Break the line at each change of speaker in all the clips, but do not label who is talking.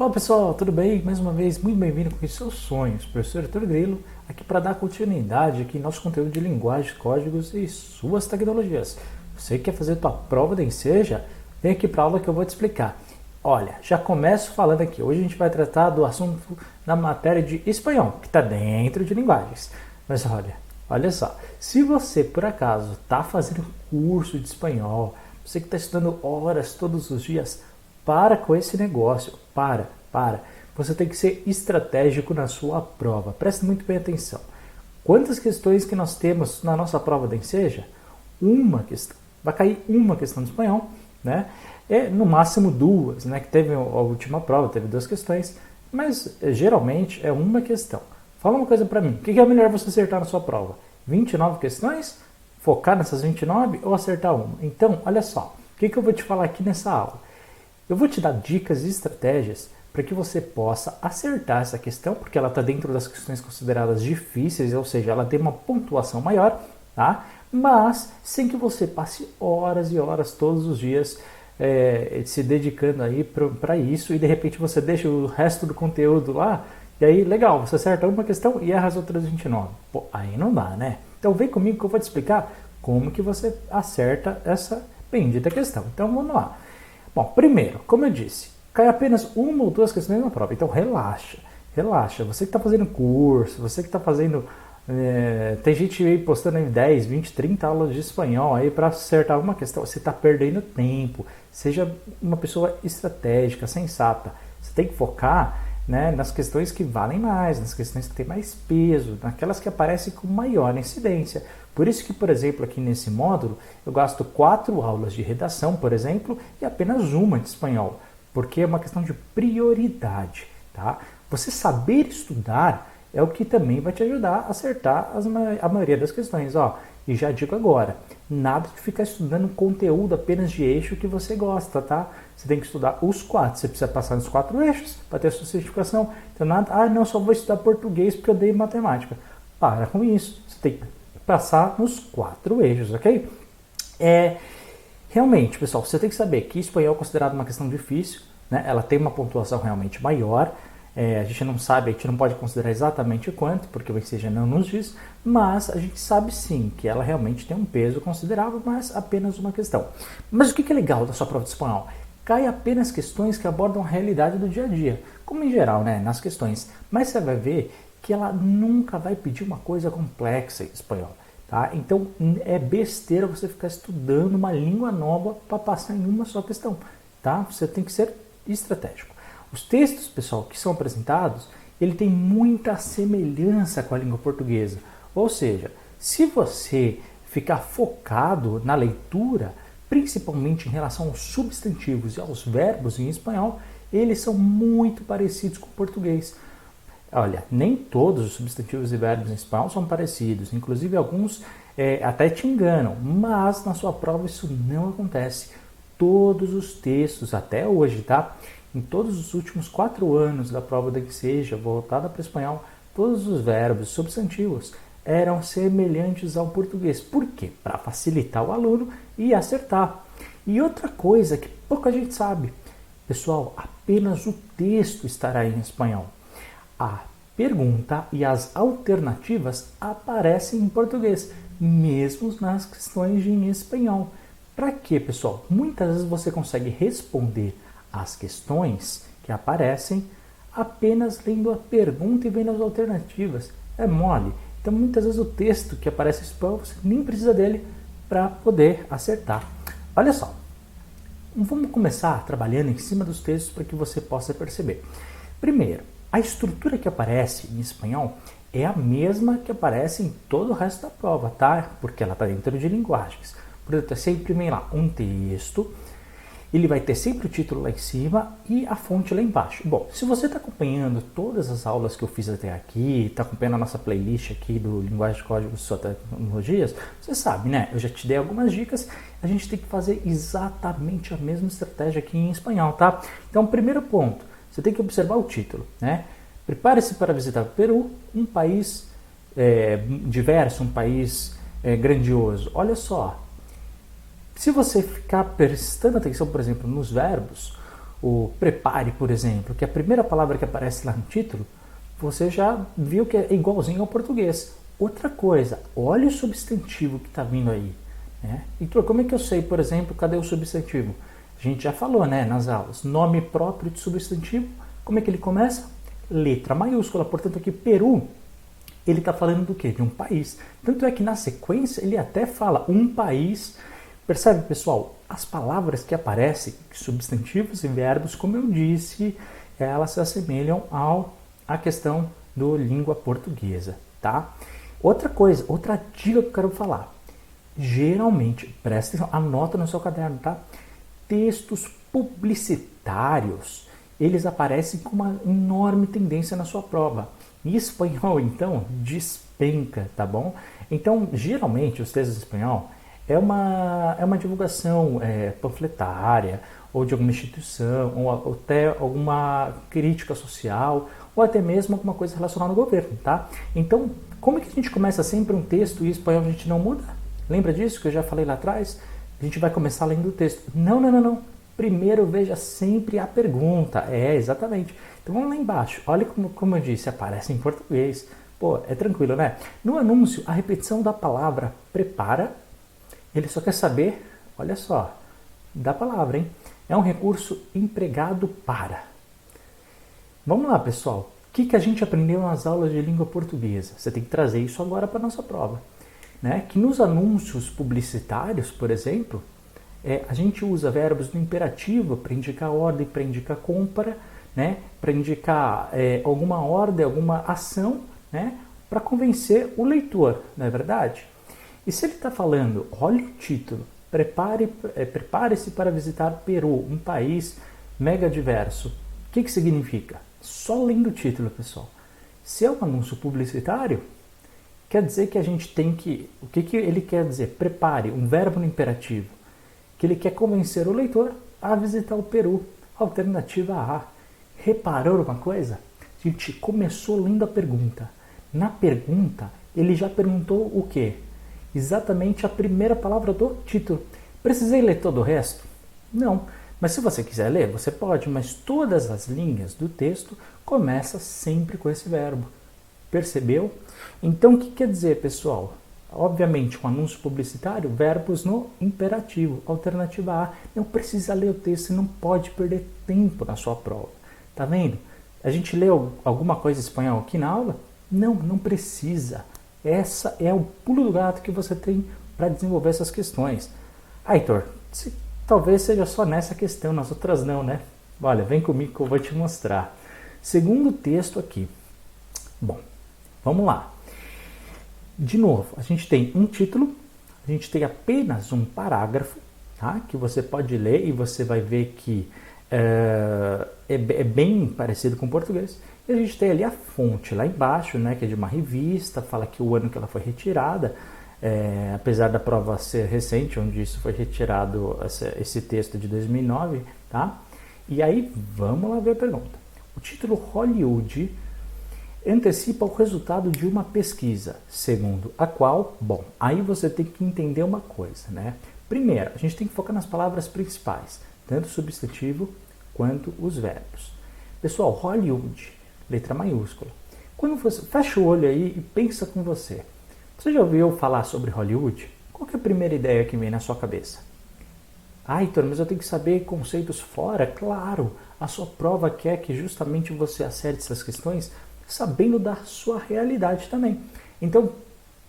Olá pessoal, tudo bem? Mais uma vez, muito bem-vindo com os seus sonhos. Professor Arthur Grilo, aqui para dar continuidade aqui em nosso conteúdo de linguagem, códigos e suas tecnologias. Você quer fazer tua prova de Enseja? Vem aqui para a aula que eu vou te explicar. Olha, já começo falando aqui. Hoje a gente vai tratar do assunto na matéria de espanhol, que está dentro de linguagens. Mas olha, olha só, se você por acaso está fazendo curso de espanhol, você que está estudando horas todos os dias, para com esse negócio. Para, para. Você tem que ser estratégico na sua prova. Preste muito bem atenção. Quantas questões que nós temos na nossa prova da Enseja? Uma questão. Vai cair uma questão de espanhol, né? É no máximo duas, né? Que teve a última prova, teve duas questões, mas eh, geralmente é uma questão. Fala uma coisa para mim. O que é melhor você acertar na sua prova? 29 questões? Focar nessas 29 ou acertar uma? Então, olha só. O que eu vou te falar aqui nessa aula? Eu vou te dar dicas e estratégias para que você possa acertar essa questão, porque ela está dentro das questões consideradas difíceis, ou seja, ela tem uma pontuação maior, tá? Mas sem que você passe horas e horas todos os dias é, se dedicando aí para isso e de repente você deixa o resto do conteúdo lá e aí legal, você acerta uma questão e erra as outras 29. Pô, aí não dá, né? Então vem comigo que eu vou te explicar como que você acerta essa bendita questão. Então vamos lá. Bom, primeiro, como eu disse, cai apenas uma ou duas questões na prova, então relaxa, relaxa. Você que está fazendo curso, você que está fazendo. É, tem gente aí postando em 10, 20, 30 aulas de espanhol aí para acertar uma questão. Você está perdendo tempo. Seja uma pessoa estratégica, sensata. Você tem que focar né, nas questões que valem mais, nas questões que têm mais peso, naquelas que aparecem com maior incidência. Por isso que, por exemplo, aqui nesse módulo, eu gasto quatro aulas de redação, por exemplo, e apenas uma de espanhol, porque é uma questão de prioridade. Tá? Você saber estudar é o que também vai te ajudar a acertar as, a maioria das questões. Ó, e já digo agora, nada de ficar estudando conteúdo apenas de eixo que você gosta, tá? Você tem que estudar os quatro. Você precisa passar nos quatro eixos para ter a sua certificação. Então, nada, ah, não, só vou estudar português porque eu dei matemática. Para com isso. Você tem que passar nos quatro eixos, ok? É, realmente, pessoal, você tem que saber que espanhol é considerado uma questão difícil, né? Ela tem uma pontuação realmente maior. É, a gente não sabe, a gente não pode considerar exatamente quanto, porque o Enseja não nos diz, mas a gente sabe sim que ela realmente tem um peso considerável, mas apenas uma questão. Mas o que é legal da sua prova de espanhol? Cai apenas questões que abordam a realidade do dia a dia, como em geral, né, nas questões. Mas você vai ver que ela nunca vai pedir uma coisa complexa em espanhol. Tá? Então é besteira você ficar estudando uma língua nova para passar em uma só questão. Tá? Você tem que ser estratégico. Os textos, pessoal, que são apresentados, ele tem muita semelhança com a língua portuguesa. Ou seja, se você ficar focado na leitura, principalmente em relação aos substantivos e aos verbos em espanhol, eles são muito parecidos com o português. Olha, nem todos os substantivos e verbos em espanhol são parecidos, inclusive alguns é, até te enganam, mas na sua prova isso não acontece. Todos os textos, até hoje, tá? Em todos os últimos quatro anos da prova da que seja voltada para o espanhol, todos os verbos substantivos eram semelhantes ao português. Por quê? Para facilitar o aluno e acertar. E outra coisa que pouca gente sabe, pessoal, apenas o texto estará em espanhol. A pergunta e as alternativas aparecem em português, mesmo nas questões em espanhol. Para quê, pessoal? Muitas vezes você consegue responder as questões que aparecem apenas lendo a pergunta e vendo as alternativas. É mole. Então, muitas vezes o texto que aparece espanhol, você nem precisa dele para poder acertar. Olha só, vamos começar trabalhando em cima dos textos para que você possa perceber. Primeiro, a estrutura que aparece em espanhol é a mesma que aparece em todo o resto da prova, tá? Porque ela está dentro de linguagens. Portanto, é sempre vem lá um texto ele vai ter sempre o título lá em cima e a fonte lá embaixo. Bom, se você está acompanhando todas as aulas que eu fiz até aqui, está acompanhando a nossa playlist aqui do Linguagem de Código Suas Tecnologias, você sabe, né? Eu já te dei algumas dicas, a gente tem que fazer exatamente a mesma estratégia aqui em espanhol, tá? Então, primeiro ponto, você tem que observar o título, né? Prepare-se para visitar o Peru, um país é, diverso, um país é, grandioso. Olha só, se você ficar prestando atenção, por exemplo, nos verbos, o prepare, por exemplo, que é a primeira palavra que aparece lá no título, você já viu que é igualzinho ao português. Outra coisa, olha o substantivo que está vindo aí. Né? Então, como é que eu sei, por exemplo, cadê o substantivo? A gente já falou né, nas aulas. Nome próprio de substantivo, como é que ele começa? Letra maiúscula. Portanto, aqui Peru, ele está falando do quê? De um país. Tanto é que na sequência ele até fala um país. Percebe, pessoal? As palavras que aparecem, substantivos e verbos, como eu disse, elas se assemelham ao a questão do língua portuguesa, tá? Outra coisa, outra dica que eu quero falar. Geralmente, presta atenção, anota no seu caderno, tá? Textos publicitários, eles aparecem com uma enorme tendência na sua prova. Em espanhol, então, despenca, tá bom? Então, geralmente, os textos em espanhol é uma, é uma divulgação é, panfletária, ou de alguma instituição, ou até alguma crítica social, ou até mesmo alguma coisa relacionada ao governo, tá? Então, como é que a gente começa sempre um texto e espanhol a gente não muda? Lembra disso que eu já falei lá atrás? A gente vai começar lendo o texto. Não, não, não, não. Primeiro veja sempre a pergunta. É, exatamente. Então vamos lá embaixo. Olha como, como eu disse, aparece em português. Pô, é tranquilo, né? No anúncio, a repetição da palavra prepara, ele só quer saber, olha só, da palavra, hein? É um recurso empregado para. Vamos lá, pessoal. O que, que a gente aprendeu nas aulas de língua portuguesa? Você tem que trazer isso agora para a nossa prova. Né? Que nos anúncios publicitários, por exemplo, é, a gente usa verbos no imperativo para indicar ordem, para indicar compra, né? para indicar é, alguma ordem, alguma ação, né? para convencer o leitor, não é verdade? E se ele está falando, olha o título, prepare, é, prepare-se para visitar Peru, um país mega diverso. O que, que significa? Só lendo o título, pessoal. Se é um anúncio publicitário, quer dizer que a gente tem que. O que, que ele quer dizer? Prepare, um verbo no imperativo. Que ele quer convencer o leitor a visitar o Peru. Alternativa A. Reparou uma coisa? A gente começou lendo a pergunta. Na pergunta, ele já perguntou o quê? Exatamente a primeira palavra do título. Precisei ler todo o resto? Não. Mas se você quiser ler, você pode, mas todas as linhas do texto começam sempre com esse verbo. Percebeu? Então, o que quer dizer, pessoal? Obviamente, um anúncio publicitário, verbos no imperativo. Alternativa A, não precisa ler o texto, não pode perder tempo na sua prova. Tá vendo? A gente leu alguma coisa em espanhol aqui na aula? Não, não precisa. Essa é o pulo do gato que você tem para desenvolver essas questões. Ah, Heitor, se Talvez seja só nessa questão, nas outras não, né? Olha, vem comigo que eu vou te mostrar. Segundo texto aqui. Bom, vamos lá. De novo, a gente tem um título, a gente tem apenas um parágrafo, tá? Que você pode ler e você vai ver que é, é, é bem parecido com o português. E a gente tem ali a fonte lá embaixo, né? Que é de uma revista, fala que o ano que ela foi retirada. É, apesar da prova ser recente, onde isso foi retirado, esse, texto de 2009, tá? E aí, vamos lá ver a pergunta. O título Hollywood antecipa o resultado de uma pesquisa, segundo a qual, bom, aí você tem que entender uma coisa, né? Primeiro, a gente tem que focar nas palavras principais, tanto o substantivo quanto os verbos. Pessoal, Hollywood, letra maiúscula. Quando você fecha o olho aí e pensa com você, você já ouviu falar sobre Hollywood? Qual é a primeira ideia que vem na sua cabeça? Ah, Heitor, mas eu tenho que saber conceitos fora? Claro, a sua prova quer que justamente você acerte essas questões sabendo da sua realidade também. Então,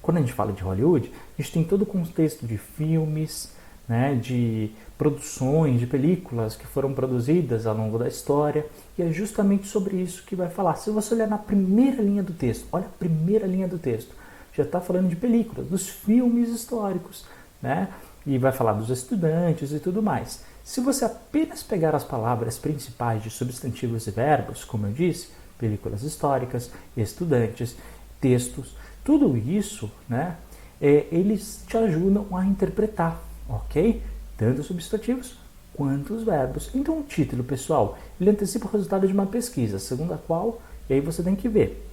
quando a gente fala de Hollywood, a gente tem todo o contexto de filmes, né, de produções, de películas que foram produzidas ao longo da história, e é justamente sobre isso que vai falar. Se você olhar na primeira linha do texto, olha a primeira linha do texto já está falando de películas, dos filmes históricos, né? E vai falar dos estudantes e tudo mais. Se você apenas pegar as palavras principais de substantivos e verbos, como eu disse, películas históricas, estudantes, textos, tudo isso, né? É, eles te ajudam a interpretar, ok? Tanto os substantivos quanto os verbos. Então, o título, pessoal, ele antecipa o resultado de uma pesquisa, segundo a qual, e aí você tem que ver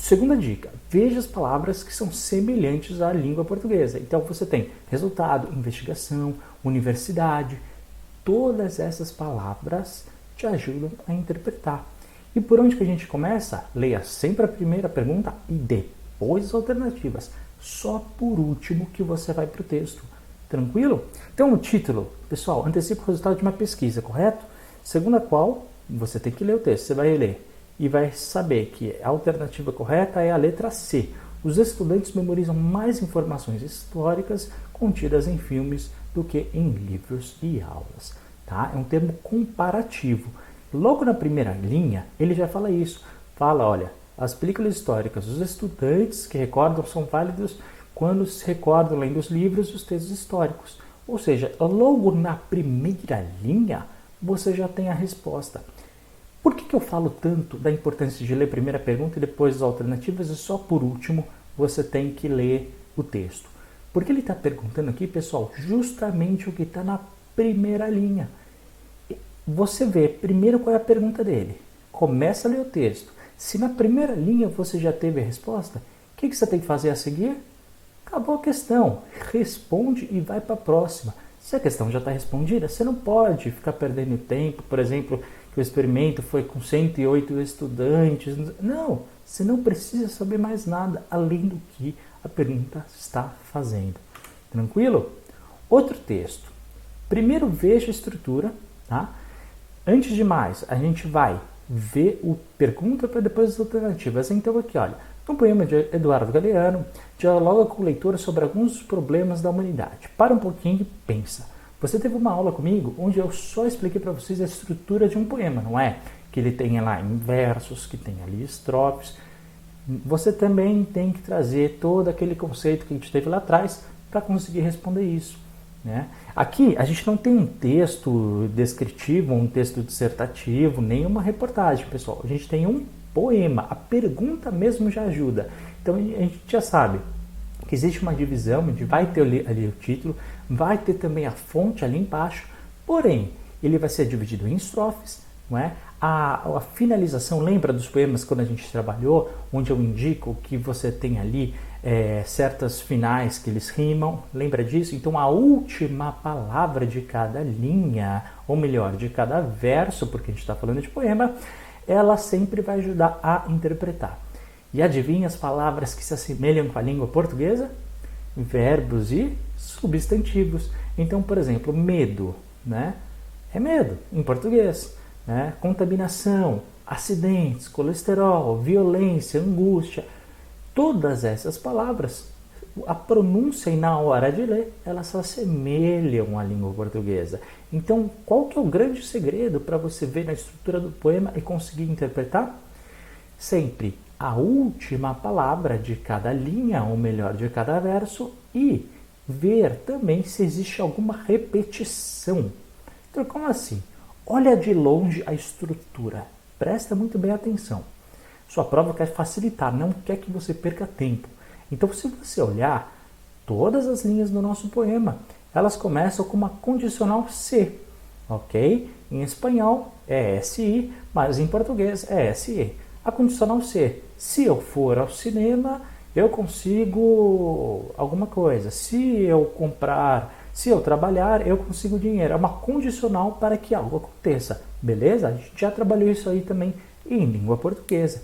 Segunda dica: veja as palavras que são semelhantes à língua portuguesa. Então você tem resultado, investigação, universidade, todas essas palavras te ajudam a interpretar. E por onde que a gente começa? Leia sempre a primeira pergunta e depois as alternativas. Só por último que você vai para o texto. Tranquilo? Então o título, pessoal, antecipa o resultado de uma pesquisa, correto? Segundo a qual você tem que ler o texto. Você vai ler e vai saber que a alternativa correta é a letra C. Os estudantes memorizam mais informações históricas contidas em filmes do que em livros e aulas. Tá? É um termo comparativo. Logo na primeira linha, ele já fala isso. Fala, olha, as películas históricas, os estudantes que recordam são válidos quando se recordam lendo os livros os textos históricos. Ou seja, logo na primeira linha, você já tem a resposta. Por que, que eu falo tanto da importância de ler a primeira pergunta e depois as alternativas e só por último você tem que ler o texto? Porque ele está perguntando aqui, pessoal, justamente o que está na primeira linha. Você vê primeiro qual é a pergunta dele. Começa a ler o texto. Se na primeira linha você já teve a resposta, o que, que você tem que fazer a seguir? Acabou a questão. Responde e vai para a próxima. Se a questão já está respondida, você não pode ficar perdendo tempo, por exemplo, que o experimento foi com 108 estudantes. Não, você não precisa saber mais nada além do que a pergunta está fazendo. Tranquilo? Outro texto. Primeiro veja a estrutura, tá? Antes de mais, a gente vai ver o pergunta para depois as alternativas. Então aqui, olha, no poema de Eduardo Galeano, dialoga com o leitor sobre alguns problemas da humanidade. Para um pouquinho e pensa. Você teve uma aula comigo onde eu só expliquei para vocês a estrutura de um poema, não é? Que ele tenha lá em versos, que tenha ali estrofes. Você também tem que trazer todo aquele conceito que a gente teve lá atrás para conseguir responder isso. Né? Aqui a gente não tem um texto descritivo, um texto dissertativo, nem uma reportagem, pessoal. A gente tem um poema. A pergunta mesmo já ajuda. Então a gente já sabe que existe uma divisão, onde vai ter ali, ali o título, vai ter também a fonte ali embaixo, porém ele vai ser dividido em estrofes, não é? A, a, finalização, lembra dos poemas quando a gente trabalhou, onde eu indico que você tem ali é, certas finais que eles rimam, lembra disso? Então a última palavra de cada linha, ou melhor, de cada verso, porque a gente está falando de poema, ela sempre vai ajudar a interpretar. E adivinha as palavras que se assemelham com a língua portuguesa? Verbos e substantivos. Então, por exemplo, medo, né? É medo em português. Né? Contaminação, acidentes, colesterol, violência, angústia. Todas essas palavras, a pronúncia e na hora de ler, elas se assemelham à língua portuguesa. Então, qual que é o grande segredo para você ver na estrutura do poema e conseguir interpretar? Sempre a última palavra de cada linha, ou melhor, de cada verso, e ver também se existe alguma repetição. Então, como assim? Olha de longe a estrutura. Presta muito bem atenção. Sua prova quer facilitar, não quer que você perca tempo. Então, se você olhar todas as linhas do nosso poema, elas começam com uma condicional C, ok? Em espanhol é SI, mas em português é SE. A condicional C, se eu for ao cinema, eu consigo alguma coisa. Se eu comprar, se eu trabalhar, eu consigo dinheiro. É uma condicional para que algo aconteça. Beleza? A gente já trabalhou isso aí também em língua portuguesa.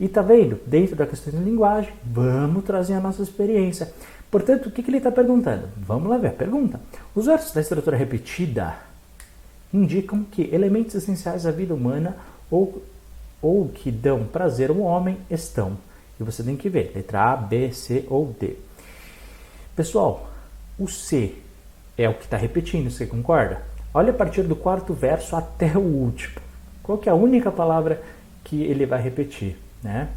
E tá vendo? Dentro da questão de linguagem, vamos trazer a nossa experiência. Portanto, o que, que ele está perguntando? Vamos lá ver a pergunta. Os versos da estrutura repetida indicam que elementos essenciais da vida humana ou, ou que dão prazer ao homem estão. E você tem que ver, letra A, B, C ou D. Pessoal, o C é o que está repetindo, você concorda? Olha a partir do quarto verso até o último. Qual que é a única palavra que ele vai repetir? Né?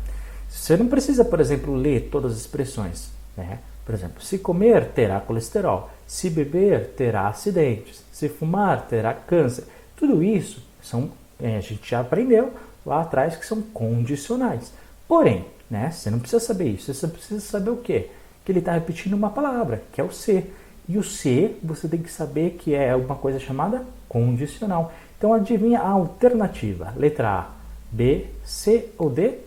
Você não precisa, por exemplo, ler todas as expressões. Né? Por exemplo, se comer, terá colesterol. Se beber, terá acidentes. Se fumar, terá câncer. Tudo isso são, é, a gente já aprendeu lá atrás que são condicionais. Porém, né, você não precisa saber isso. Você precisa saber o quê? Que ele está repetindo uma palavra, que é o C. E o C, você tem que saber que é uma coisa chamada condicional. Então, adivinha a alternativa. Letra A, B, C ou D?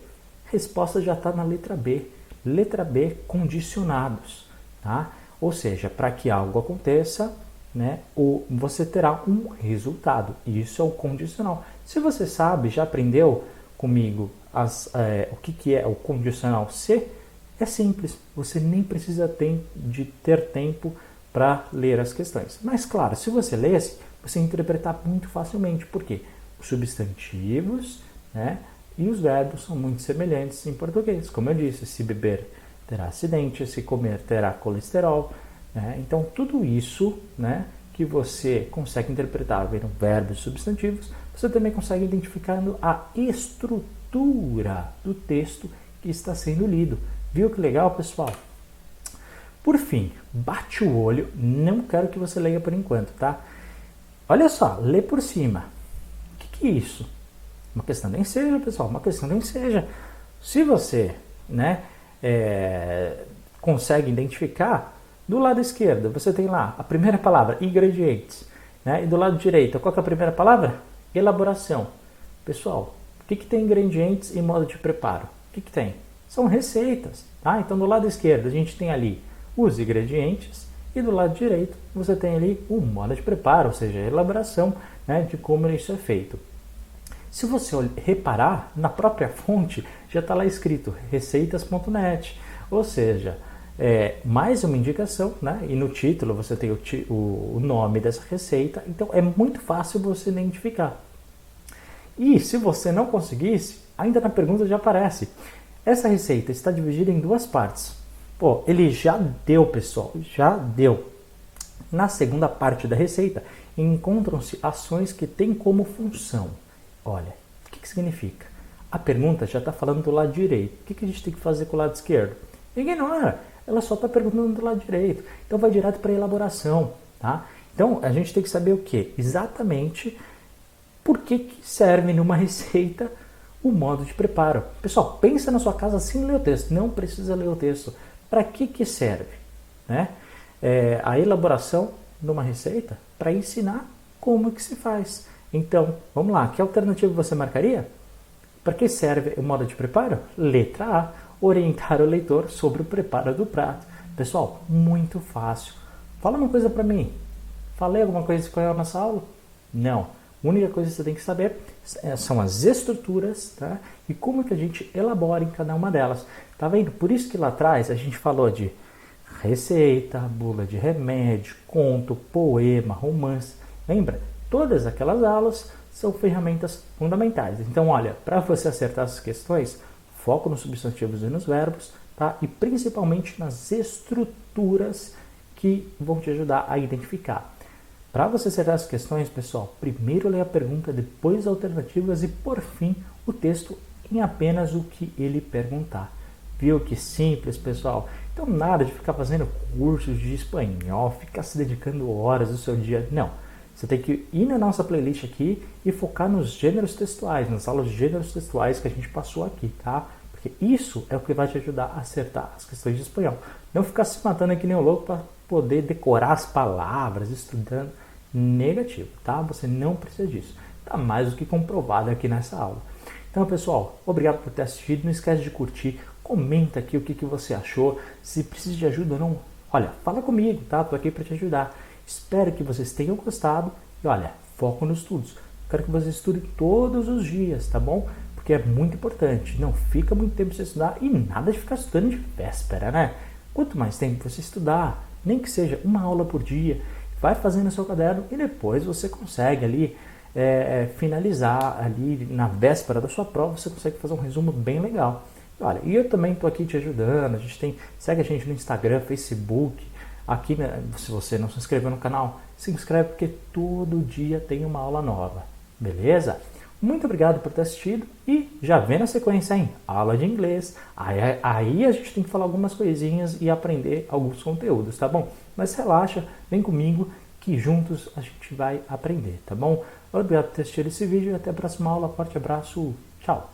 Resposta já está na letra B. Letra B, condicionados. Tá? Ou seja, para que algo aconteça, né, ou você terá um resultado. Isso é o condicional. Se você sabe, já aprendeu comigo as, é, o que, que é o condicional se, é simples. Você nem precisa ter, de ter tempo para ler as questões. Mas claro, se você lesse, você interpretar muito facilmente. Por quê? Os substantivos né, e os verbos são muito semelhantes em português. Como eu disse, se beber terá acidente, se comer terá colesterol. Né? Então, tudo isso né, que você consegue interpretar vendo verbos e substantivos, você também consegue identificando a estrutura do texto que está sendo lido. Viu que legal, pessoal? Por fim, bate o olho, não quero que você leia por enquanto, tá? Olha só, lê por cima. O que, que é isso? Uma questão nem seja, pessoal, uma questão nem seja. Se você, né, é, consegue identificar, do lado esquerdo você tem lá a primeira palavra, ingredientes, né? E do lado direito, qual é a primeira palavra? Elaboração. Pessoal, o que, que tem ingredientes e modo de preparo? O que, que tem? São receitas, tá? Então do lado esquerdo a gente tem ali os ingredientes e do lado direito você tem ali o modo de preparo, ou seja, a elaboração né, de como isso é feito. Se você reparar, na própria fonte já está lá escrito receitas.net, ou seja, é, mais uma indicação, né? e no título você tem o, o, nome dessa receita, então é muito fácil você identificar. E se você não conseguisse, ainda na pergunta já aparece. Essa receita está dividida em duas partes. Pô, ele já deu, pessoal, já deu. Na segunda parte da receita, encontram-se ações que têm como função. Olha, o que, que significa? A pergunta já está falando do lado direito. O que, que a gente tem que fazer com o lado esquerdo? Ignora. Ela só está perguntando do lado direito. Então vai direto para a elaboração. Tá? Então a gente tem que saber o que? Exatamente por que, que serve numa receita o modo de preparo. Pessoal, pensa na sua casa sem ler o texto. Não precisa ler o texto. Para que, que serve? Né? É, a elaboração de uma receita para ensinar como que se faz. Então, vamos lá, que alternativa você marcaria? Para que serve o modo de preparo? Letra A, orientar o leitor sobre o preparo do prato. Pessoal, muito fácil. Fala uma coisa para mim. Falei alguma coisa de espanhol nessa aula? Não. A única coisa que você tem que saber é, são as estruturas tá? e como que a gente elabora em cada uma delas. Tá vendo? Por isso que lá atrás a gente falou de receita, bula de remédio, conto, poema, romance. Lembra? Todas aquelas aulas são ferramentas fundamentais. Então, olha, para você acertar essas questões, foco nos substantivos e nos verbos, tá? E principalmente nas estruturas que vão te ajudar a identificar. Para você acertar as questões, pessoal, primeiro leia a pergunta, depois as alternativas e, por fim, o texto em apenas o que ele perguntar. Viu que simples, pessoal? Então, nada de ficar fazendo cursos de espanhol, ficar se dedicando horas do seu dia. Não. Você tem que ir na nossa playlist aqui e focar nos gêneros textuais, nas aulas de gêneros textuais que a gente passou aqui, tá? Porque isso é o que vai te ajudar a acertar as questões de espanhol. Não ficar se matando aqui nem um louco para poder decorar as palavras, estudando. Negativo, tá? Você não precisa disso. Está mais do que comprovado aqui nessa aula. Então, pessoal, obrigado por ter assistido. Não esquece de curtir, comenta aqui o que, que você achou. Se precisa de ajuda ou não, olha, fala comigo, tá? Estou aqui para te ajudar. Espero que vocês tenham gostado e olha, foco nos estudos. Quero que vocês estudem todos os dias, tá bom? Porque é muito importante. Não fica muito tempo sem estudar e nada de ficar estudando de véspera, né? Quanto mais tempo você estudar, nem que seja uma aula por dia, vai fazendo o seu caderno e depois você consegue ali é, finalizar ali na véspera da sua prova, você consegue fazer um resumo bem legal. Olha, e eu também estou aqui te ajudando. A gente tem, segue a gente no Instagram, Facebook, Aqui, né, se você não se inscreveu no canal, se inscreve porque todo dia tem uma aula nova. Beleza? Muito obrigado por ter assistido e já vem na sequência, hein? Aula de inglês. Aí, aí a gente tem que falar algumas coisinhas e aprender alguns conteúdos, tá bom? Mas relaxa, vem comigo que juntos a gente vai aprender, tá bom? Obrigado por ter assistido esse vídeo e até a próxima aula. Forte abraço, tchau!